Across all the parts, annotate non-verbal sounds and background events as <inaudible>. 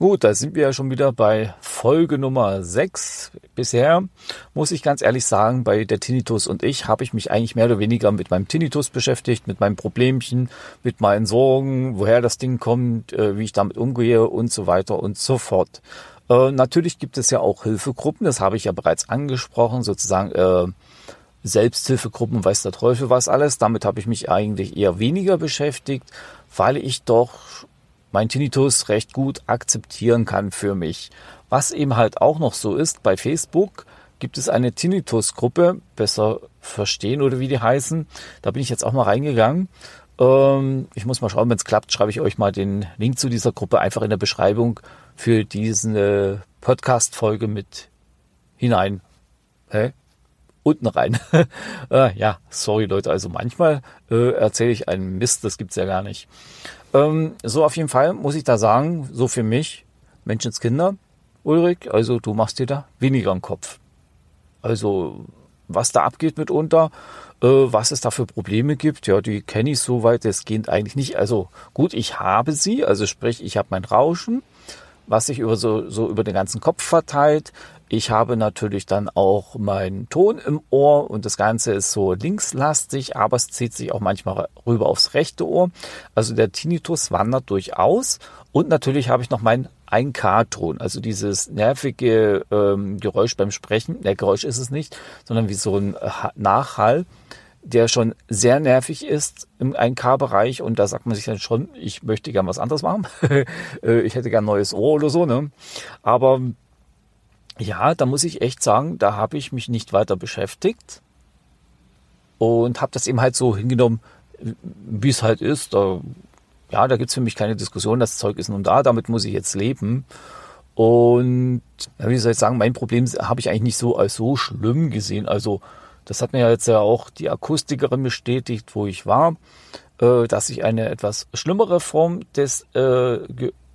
Gut, da sind wir ja schon wieder bei Folge Nummer 6. Bisher muss ich ganz ehrlich sagen, bei der Tinnitus und ich habe ich mich eigentlich mehr oder weniger mit meinem Tinnitus beschäftigt, mit meinem Problemchen, mit meinen Sorgen, woher das Ding kommt, äh, wie ich damit umgehe und so weiter und so fort. Äh, natürlich gibt es ja auch Hilfegruppen, das habe ich ja bereits angesprochen, sozusagen äh, Selbsthilfegruppen, weiß der Teufel was alles. Damit habe ich mich eigentlich eher weniger beschäftigt, weil ich doch mein Tinnitus recht gut akzeptieren kann für mich. Was eben halt auch noch so ist, bei Facebook gibt es eine Tinnitus-Gruppe, besser verstehen oder wie die heißen. Da bin ich jetzt auch mal reingegangen. Ähm, ich muss mal schauen, wenn es klappt, schreibe ich euch mal den Link zu dieser Gruppe einfach in der Beschreibung für diese Podcast-Folge mit hinein. Hä? Unten rein. <laughs> äh, ja, sorry Leute, also manchmal äh, erzähle ich einen Mist, das gibt's ja gar nicht. Ähm, so auf jeden Fall muss ich da sagen, so für mich, Menschenskinder, Ulrich, also du machst dir da weniger im Kopf. Also was da abgeht mitunter, äh, was es da für Probleme gibt, ja, die kenne ich soweit, geht eigentlich nicht. Also gut, ich habe sie, also sprich, ich habe mein Rauschen, was sich über so, so über den ganzen Kopf verteilt. Ich habe natürlich dann auch meinen Ton im Ohr und das Ganze ist so linkslastig, aber es zieht sich auch manchmal rüber aufs rechte Ohr. Also der Tinnitus wandert durchaus und natürlich habe ich noch meinen 1K-Ton, also dieses nervige ähm, Geräusch beim Sprechen. Der Geräusch ist es nicht, sondern wie so ein Nachhall, der schon sehr nervig ist im 1K-Bereich und da sagt man sich dann schon, ich möchte gern was anderes machen. <laughs> Äh, ich hätte gern neues Ohr oder so, ne? Aber ja, da muss ich echt sagen, da habe ich mich nicht weiter beschäftigt und habe das eben halt so hingenommen, wie es halt ist. Da, ja, da gibt's für mich keine Diskussion, das Zeug ist nun da, damit muss ich jetzt leben. Und wie soll ich sagen, mein Problem habe ich eigentlich nicht so als so schlimm gesehen. Also das hat mir jetzt ja auch die Akustikerin bestätigt, wo ich war, äh, dass ich eine etwas schlimmere Form des, äh,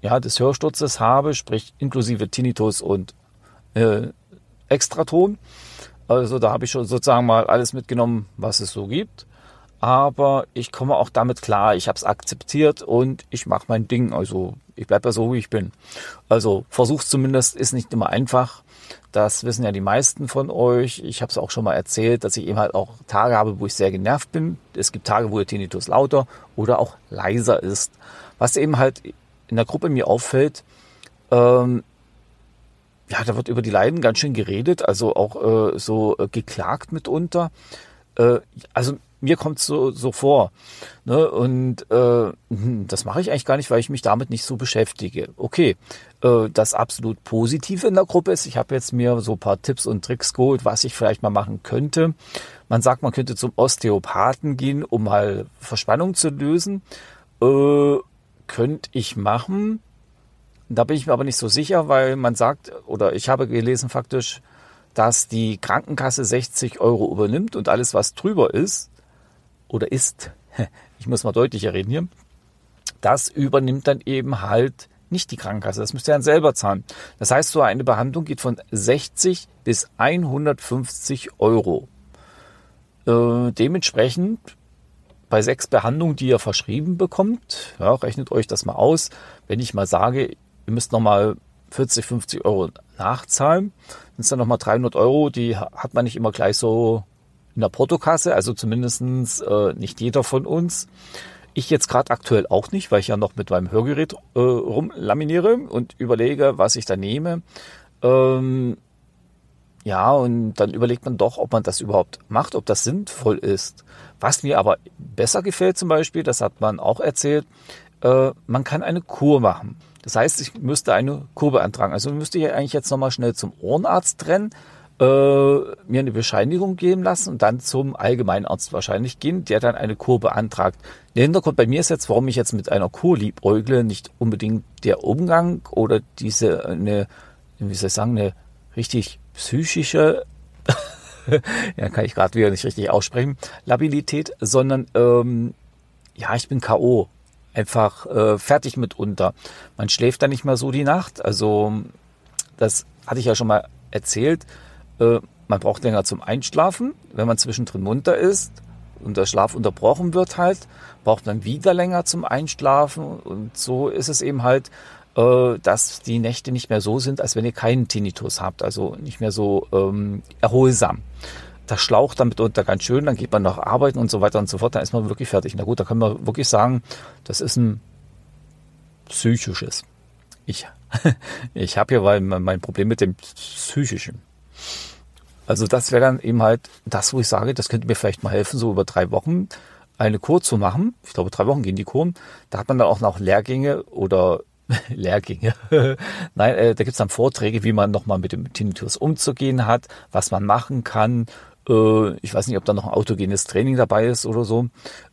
ja, des Hörsturzes habe, sprich inklusive Tinnitus und äh, Extraton. Also da habe ich schon sozusagen mal alles mitgenommen, was es so gibt. Aber ich komme auch damit klar. Ich habe es akzeptiert und ich mache mein Ding. Also ich bleibe ja so, wie ich bin. Also versuch's zumindest, ist nicht immer einfach. Das wissen ja die meisten von euch. Ich habe es auch schon mal erzählt, dass ich eben halt auch Tage habe, wo ich sehr genervt bin. Es gibt Tage, wo der Tinnitus lauter oder auch leiser ist. Was eben halt in der Gruppe mir auffällt, ähm, ja, da wird über die Leiden ganz schön geredet, also auch äh, so äh, geklagt mitunter. Äh, also mir kommt so so vor. Ne? Und äh, hm, das mache ich eigentlich gar nicht, weil ich mich damit nicht so beschäftige. Okay, äh, das absolut Positive in der Gruppe ist, ich habe jetzt mir so paar Tipps und Tricks geholt, was ich vielleicht mal machen könnte. Man sagt, man könnte zum Osteopathen gehen, um mal Verspannung zu lösen. Äh, könnte ich machen. Da bin ich mir aber nicht so sicher, weil man sagt, oder ich habe gelesen faktisch, dass die Krankenkasse 60 Euro übernimmt und alles, was drüber ist oder ist, <laughs> ich muss mal deutlicher reden hier, das übernimmt dann eben halt nicht die Krankenkasse. Das müsst ihr dann selber zahlen. Das heißt, so eine Behandlung geht von 60 bis 150 Euro. Äh, dementsprechend bei sechs Behandlungen, die ihr verschrieben bekommt, ja, rechnet euch das mal aus. Wenn ich mal sage, ihr müsst nochmal 40, 50 Euro nachzahlen. Das sind dann nochmal 300 Euro, die hat man nicht immer gleich so in der Portokasse, also zumindestens äh, nicht jeder von uns. Ich jetzt gerade aktuell auch nicht, weil ich ja noch mit meinem Hörgerät äh, rumlaminiere und überlege, was ich da nehme. Ähm, ja, und dann überlegt man doch, ob man das überhaupt macht, ob das sinnvoll ist. Was mir aber besser gefällt zum Beispiel, das hat man auch erzählt, äh, man kann eine Kur machen. Das heißt, ich müsste eine Kur beantragen. Also müsste ich eigentlich jetzt nochmal schnell zum Ohrenarzt rennen, äh, mir eine Bescheinigung geben lassen und dann zum Allgemeinarzt wahrscheinlich gehen, der dann eine Kur beantragt. Der Hintergrund bei mir ist jetzt, warum ich jetzt mit einer Kur liebäugle, nicht unbedingt der Umgang oder diese, eine, wie soll ich sagen, eine richtig psychische, <laughs> ja, kann ich gerade wieder nicht richtig aussprechen, Labilität, sondern ähm, ja, ich bin K.O einfach äh, fertig mitunter. Man schläft dann nicht mehr so die Nacht. Also das hatte ich ja schon mal erzählt. Äh, man braucht länger zum Einschlafen. Wenn man zwischendrin munter ist und der Schlaf unterbrochen wird halt, braucht man wieder länger zum Einschlafen. Und so ist es eben halt, äh, dass die Nächte nicht mehr so sind, als wenn ihr keinen Tinnitus habt, also nicht mehr so ähm, erholsam. Das schlaucht dann mitunter ganz schön, dann geht man noch arbeiten und so weiter und so fort, dann ist man wirklich fertig. Na gut, da können wir wirklich sagen, das ist ein psychisches. Ich, <laughs> ich habe hier mein Problem mit dem psychischen. Also das wäre dann eben halt das, wo ich sage, das könnte mir vielleicht mal helfen, so über drei Wochen eine Kur zu machen. Ich glaube, drei Wochen gehen die Kuren. Da hat man dann auch noch Lehrgänge oder <laughs> Lehrgänge. <laughs> Nein, äh, da gibt's dann Vorträge, wie man nochmal mit dem Tinnitus umzugehen hat, was man machen kann. Äh, ich weiß nicht, ob da noch ein autogenes Training dabei ist oder so.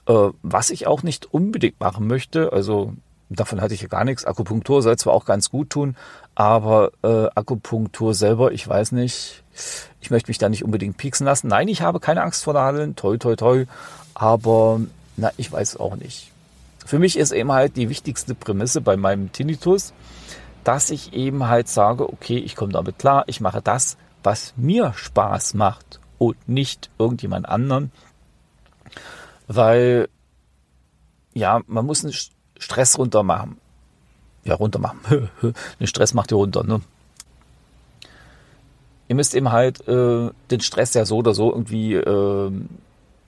Äh, was ich auch nicht unbedingt machen möchte, also davon hatte ich ja gar nichts. Akupunktur soll zwar auch ganz gut tun, aber äh, Akupunktur selber, ich weiß nicht. Ich möchte mich da nicht unbedingt pieksen lassen. Nein, ich habe keine Angst vor Nadeln. Toi, toi, toi. Aber na, ich weiß auch nicht. Für mich ist eben halt die wichtigste Prämisse bei meinem Tinnitus, dass ich eben halt sage, okay, ich komme damit klar, ich mache das, was mir Spaß macht und nicht irgendjemand anderen. Weil, ja, man muss einen Stress runter machen. Ja, runter machen. <laughs> den Stress macht ihr runter, ne? Ihr müsst eben halt äh, den Stress ja so oder so irgendwie äh, in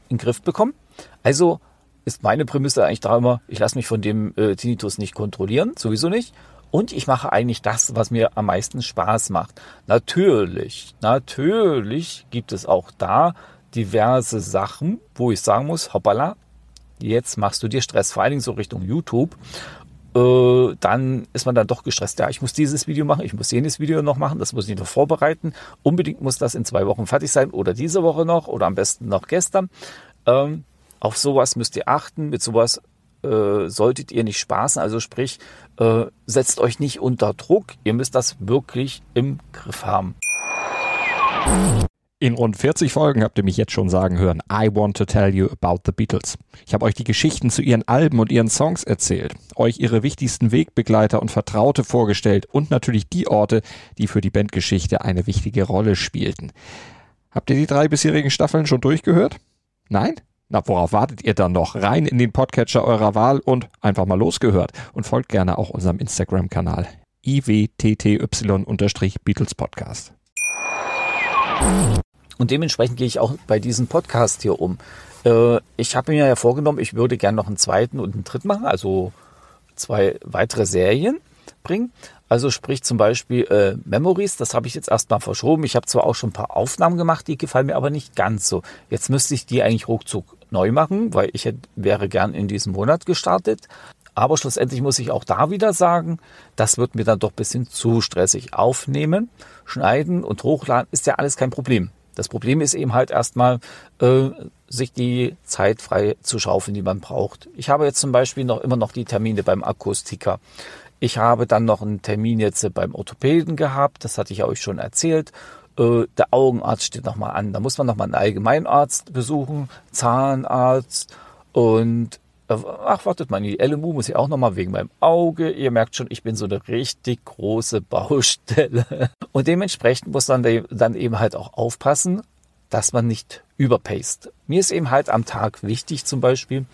den Griff bekommen. Also ist meine Prämisse eigentlich da immer, ich lasse mich von dem äh, Tinnitus nicht kontrollieren, sowieso nicht. Und ich mache eigentlich das, was mir am meisten Spaß macht. Natürlich, natürlich gibt es auch da diverse Sachen, wo ich sagen muss, hoppala, jetzt machst du dir Stress, vor allen Dingen so Richtung YouTube. Äh, dann ist man dann doch gestresst. Ja, ich muss dieses Video machen, ich muss jenes Video noch machen, das muss ich noch vorbereiten. Unbedingt muss das in zwei Wochen fertig sein oder diese Woche noch oder am besten noch gestern. Ähm, auf sowas müsst ihr achten, mit sowas äh, solltet ihr nicht spaßen. Also sprich, äh, setzt euch nicht unter Druck. Ihr müsst das wirklich im Griff haben. In rund 40 Folgen habt ihr mich jetzt schon sagen hören, I want to tell you about the Beatles. Ich habe euch die Geschichten zu ihren Alben und ihren Songs erzählt, euch ihre wichtigsten Wegbegleiter und Vertraute vorgestellt und natürlich die Orte, die für die Bandgeschichte eine wichtige Rolle spielten. Habt ihr die drei bisherigen Staffeln schon durchgehört? Nein? Na, worauf wartet ihr dann noch? Rein in den Podcatcher eurer Wahl und einfach mal losgehört. Und folgt gerne auch unserem Instagram-Kanal iwtty-Beatles Podcast. Und dementsprechend gehe ich auch bei diesem Podcast hier um. Äh, ich habe mir ja vorgenommen, ich würde gerne noch einen zweiten und einen dritten machen, also zwei weitere Serien bringen. Also sprich zum Beispiel äh, Memories, das habe ich jetzt erstmal verschoben. Ich habe zwar auch schon ein paar Aufnahmen gemacht, die gefallen mir aber nicht ganz so. Jetzt müsste ich die eigentlich ruckzuck neu machen, weil ich hätte, wäre gern in diesem Monat gestartet. Aber schlussendlich muss ich auch da wieder sagen, das wird mir dann doch ein bisschen zu stressig. Aufnehmen, schneiden und hochladen ist ja alles kein Problem. Das Problem ist eben halt erstmal, äh, sich die Zeit frei zu schaufeln, die man braucht. Ich habe jetzt zum Beispiel noch immer noch die Termine beim Akustiker. Ich habe dann noch einen Termin jetzt beim Orthopäden gehabt, das hatte ich euch schon erzählt. Äh, der Augenarzt steht nochmal an. Da muss man nochmal einen Allgemeinarzt besuchen, Zahnarzt und äh, ach, wartet mal, die LMU muss ich auch nochmal wegen meinem Auge. Ihr merkt schon, ich bin so eine richtig große Baustelle. <laughs> Und dementsprechend muss man dann eben halt auch aufpassen, dass man nicht überpaced. Mir ist eben halt am Tag wichtig, zum Beispiel,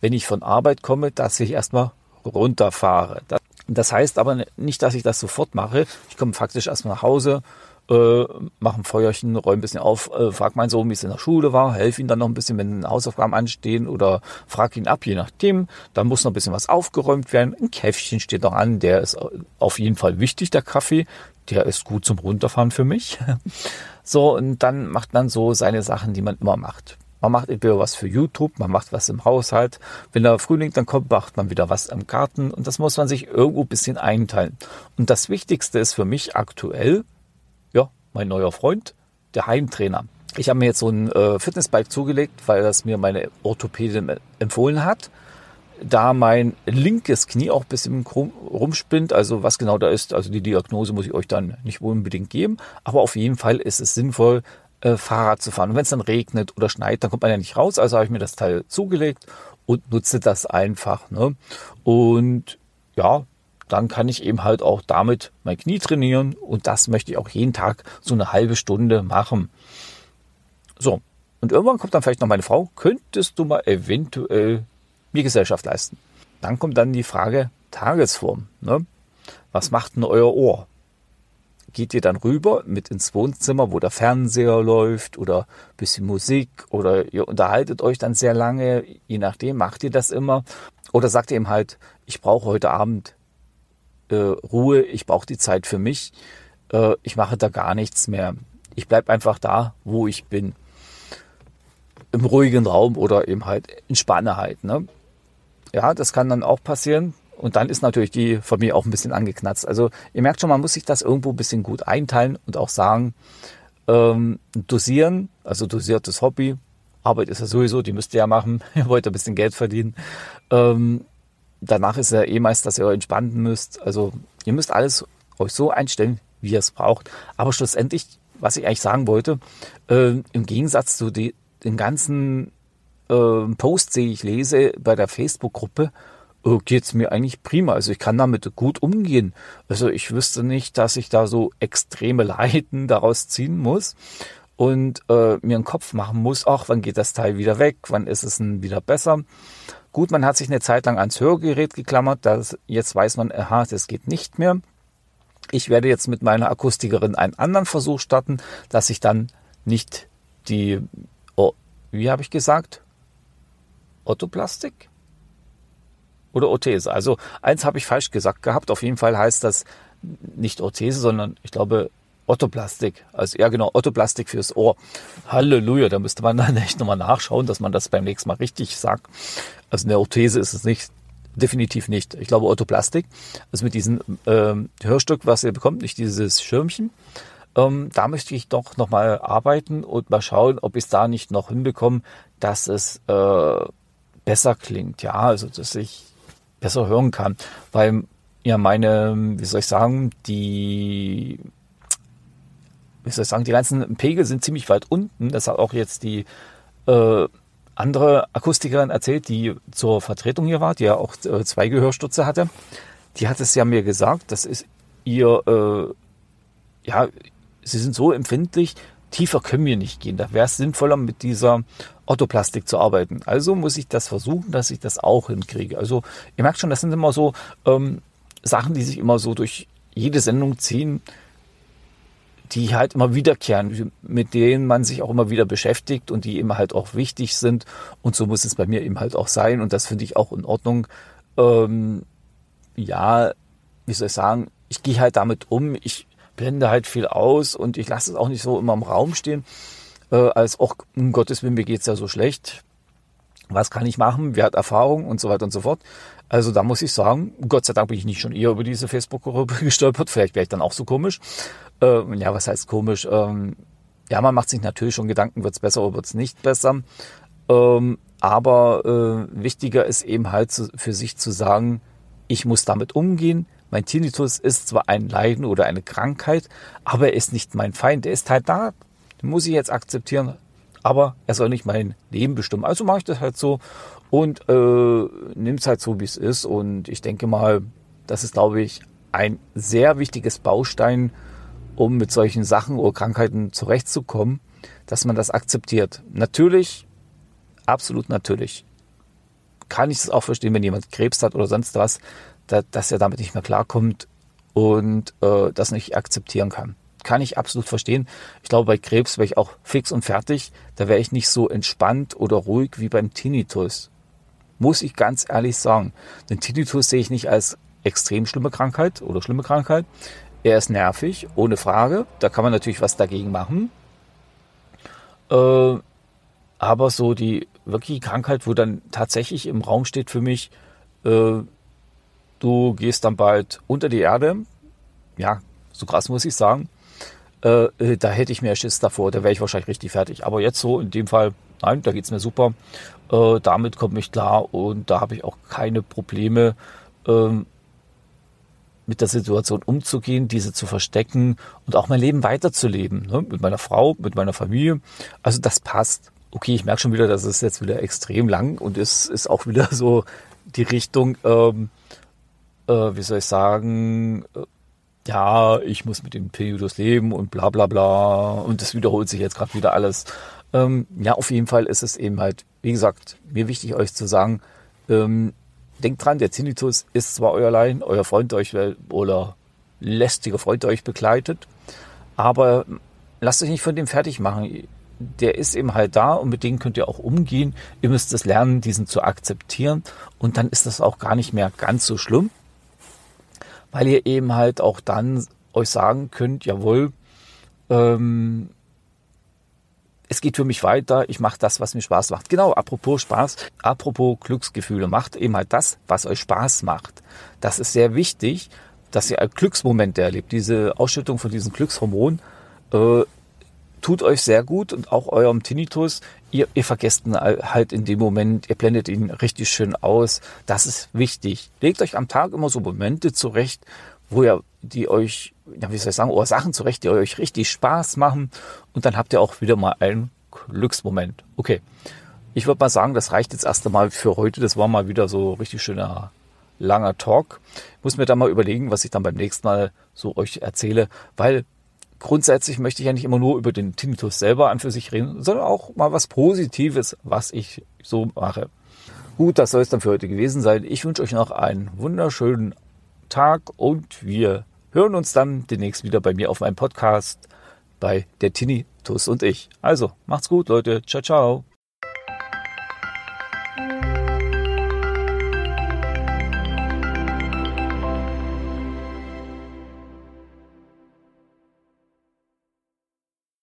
wenn ich von Arbeit komme, dass ich erstmal runterfahre. Das heißt aber nicht, dass ich das sofort mache. Ich komme faktisch erstmal nach Hause, äh, mache ein Feuerchen, räume ein bisschen auf, äh, frag meinen Sohn, wie es in der Schule war, helfe ihm dann noch ein bisschen, wenn Hausaufgaben anstehen oder frag ihn ab, je nachdem. Dann muss noch ein bisschen was aufgeräumt werden. Ein Käffchen steht noch an, der ist auf jeden Fall wichtig, der Kaffee. Der ist gut zum Runterfahren für mich. <laughs> so, und dann macht man so seine Sachen, die man immer macht. Man macht entweder was für YouTube, man macht was im Haushalt. Wenn der Frühling dann kommt, macht man wieder was im Garten. Und das muss man sich irgendwo ein bisschen einteilen. Und das Wichtigste ist für mich aktuell, mein neuer Freund, der Heimtrainer. Ich habe mir jetzt so ein äh, Fitnessbike zugelegt, weil das mir meine Orthopädin empfohlen hat. Da mein linkes Knie auch ein bisschen rumspinnt, also was genau da ist, also die Diagnose muss ich euch dann nicht unbedingt geben, aber auf jeden Fall ist es sinnvoll, äh, Fahrrad zu fahren. Und wenn es dann regnet oder schneit, dann kommt man ja nicht raus, also habe ich mir das Teil zugelegt und nutze das einfach. Ne? Und ja, dann kann ich eben halt auch damit mein Knie trainieren und das möchte ich auch jeden Tag so eine halbe Stunde machen. So, und irgendwann kommt dann vielleicht noch meine Frau, könntest du mal eventuell mir Gesellschaft leisten? Dann kommt dann die Frage Tagesform. Ne? Was macht denn euer Ohr? Geht ihr dann rüber mit ins Wohnzimmer, wo der Fernseher läuft oder bisschen Musik oder ihr unterhaltet euch dann sehr lange, je nachdem, macht ihr das immer? Oder sagt ihr ihm halt, ich brauche heute Abend äh, Ruhe, ich brauche die Zeit für mich, äh, ich mache da gar nichts mehr. Ich bleibe einfach da, wo ich bin. Im ruhigen Raum oder eben halt entspanne halt. Ne? Ja, das kann dann auch passieren. Und dann ist natürlich die Familie auch ein bisschen angeknatzt. Also ihr merkt schon, man muss sich das irgendwo ein bisschen gut einteilen und auch sagen, ähm, dosieren, also dosiertes Hobby. Arbeit ist ja sowieso, die müsst ihr ja machen. <laughs> ihr wollt ein bisschen Geld verdienen. Ähm, danach ist ja eh meist, dass ihr euch entspannen müsst. Also ihr müsst alles euch so einstellen, wie ihr es braucht. Aber schlussendlich, was ich eigentlich sagen wollte, äh, im Gegensatz zu die, den ganzen äh, Posts, die ich lese bei der Facebook-Gruppe, äh, geht es mir eigentlich prima. Also ich kann damit gut umgehen. Also ich wüsste nicht, dass ich da so extreme <laughs> Leiden daraus ziehen muss und äh, mir einen Kopf machen muss, ach, wann geht das Teil wieder weg, wann ist es denn wieder besser. Gut, man hat sich eine Zeit lang ans Hörgerät geklammert, das, jetzt weiß man, aha, das geht nicht mehr. Ich werde jetzt mit meiner Akustikerin einen anderen Versuch starten, dass ich dann nicht die, oh, wie habe ich gesagt? Ottoplastik? Oder Orthese. Also eins habe ich falsch gesagt gehabt. Auf jeden Fall heißt das nicht Orthese, sondern ich glaube Ottoplastik. Also ja genau, Ottoplastik fürs Ohr. Halleluja, da müsste man <laughs> dann echt nochmal nachschauen, dass man das beim nächsten Mal richtig sagt. Also eine Orthese ist es nicht. Definitiv nicht. Ich glaube Ottoplastik. Also mit diesem ähm, Hörstück, was ihr bekommt, nicht dieses Schirmchen. Ähm, da möchte ich doch nochmal arbeiten und mal schauen, ob ich es da nicht noch hinbekomme, dass es äh, besser klingt. Ja, also dass ich besser hören kann. Weil ja meine, wie soll ich sagen, die wie soll ich sagen, die ganzen Pegel sind ziemlich weit unten. Das hat auch jetzt die äh, andere Akustikerin erzählt, die zur Vertretung hier war, die ja auch äh, zwei Gehörstutze hatte. Die hat es ja mir gesagt, das ist ihr, äh, ja, sie sind so empfindlich, tiefer können wir nicht gehen. Da wäre es sinnvoller, mit dieser Orthoplastik zu arbeiten. Also muss ich das versuchen, dass ich das auch hinkriege. Also ihr merkt schon, das sind immer so ähm, Sachen, die sich immer so durch jede Sendung ziehen die halt immer wiederkehren, mit denen man sich auch immer wieder beschäftigt und die eben halt auch wichtig sind. Und so muss es bei mir eben halt auch sein. Und das finde ich auch in Ordnung. Ähm, ja, wie soll ich sagen, ich gehe halt damit um. Ich blende halt viel aus und ich lasse es auch nicht so immer im Raum stehen, äh, als auch, um Gottes Willen, mir geht's ja so schlecht. Was kann ich machen? Wer hat Erfahrung und so weiter und so fort. Also da muss ich sagen, Gott sei Dank bin ich nicht schon eher über diese Facebook-Gruppe <laughs> gestolpert. Vielleicht wäre ich dann auch so komisch. Äh, ja, was heißt komisch? Ähm, ja, man macht sich natürlich schon Gedanken, wird es besser oder wird es nicht besser. Ähm, aber äh, wichtiger ist eben halt zu, für sich zu sagen, ich muss damit umgehen. Mein Tinnitus ist zwar ein Leiden oder eine Krankheit, aber er ist nicht mein Feind. Er ist halt da. Muss ich jetzt akzeptieren. Aber er soll nicht mein Leben bestimmen. Also mache ich das halt so und äh, nimmt es halt so, wie es ist. Und ich denke mal, das ist, glaube ich, ein sehr wichtiges Baustein um mit solchen Sachen oder Krankheiten zurechtzukommen, dass man das akzeptiert. Natürlich, absolut natürlich, kann ich es auch verstehen, wenn jemand Krebs hat oder sonst was, da, dass er damit nicht mehr klarkommt und äh, das nicht akzeptieren kann. Kann ich absolut verstehen. Ich glaube, bei Krebs wäre ich auch fix und fertig. Da wäre ich nicht so entspannt oder ruhig wie beim Tinnitus. Muss ich ganz ehrlich sagen. Den Tinnitus sehe ich nicht als extrem schlimme Krankheit oder schlimme Krankheit. Er ist nervig, ohne Frage. Da kann man natürlich was dagegen machen. Äh, aber so die wirkliche Krankheit, wo dann tatsächlich im Raum steht für mich, äh, du gehst dann bald unter die Erde. Ja, so krass muss ich sagen. Äh, äh da hätte ich mehr Schiss davor, da wäre ich wahrscheinlich richtig fertig. Aber jetzt so in dem Fall, nein, da geht es mir super. Äh, damit komme ich klar und da habe ich auch keine Probleme. Ähm, mit der Situation umzugehen, diese zu verstecken und auch mein Leben weiterzuleben. Ne? Mit meiner Frau, mit meiner Familie. Also das passt. Okay, ich merke schon wieder, das ist jetzt wieder extrem lang und es ist auch wieder <laughs> so die Richtung, ähm, äh, wie soll ich sagen, äh, ja, ich muss mit dem Tinnitus leben und bla bla bla und das wiederholt sich jetzt gerade wieder alles. Ähm, ja, auf jeden Fall ist es eben halt, wie gesagt, mir wichtig euch zu sagen, ähm, denkt dran, der Tinnitus ist zwar euer Leid, euer Freund euch oder lästiger Freund euch begleitet, aber lasst euch nicht von dem fertig machen. Der ist eben halt da und mit dem könnt ihr auch umgehen. Ihr müsst es lernen, diesen zu akzeptieren und dann ist das auch gar nicht mehr ganz so schlimm, weil ihr eben halt auch dann euch sagen könnt, jawohl, ähm, es geht für mich weiter, ich mache das, was mir Spaß macht. Genau, apropos Spaß, apropos Glücksgefühle, macht eben halt das, was euch Spaß macht. Das ist sehr wichtig, dass ihr Glücksmomente erlebt. Diese Ausschüttung von diesen Glückshormonen äh, tut euch sehr gut und auch eurem Tinnitus. Ihr, ihr vergesst ihn halt in dem Moment, ihr blendet ihn richtig schön aus. Das ist wichtig. Legt euch am Tag immer so Momente zurecht, wo ihr die euch, ja, wie soll ich sagen, oder Sachen zurecht, die euch richtig Spaß machen. Und dann habt ihr auch wieder mal einen Glücksmoment. Okay. Ich würde mal sagen, das reicht jetzt erst einmal für heute. Das war mal wieder so richtig schöner langer Talk. Ich muss mir dann mal überlegen, was ich dann beim nächsten Mal so euch erzähle, weil grundsätzlich möchte ich ja nicht immer nur über den Tinnitus selber an für sich reden, sondern auch mal was Positives, was ich so mache. Gut, das soll es dann für heute gewesen sein. Ich wünsche euch noch einen wunderschönen Tag und wir hören uns dann demnächst wieder bei mir auf meinem Podcast bei der Tinnitus und ich. Also, macht's gut, Leute. Ciao, ciao.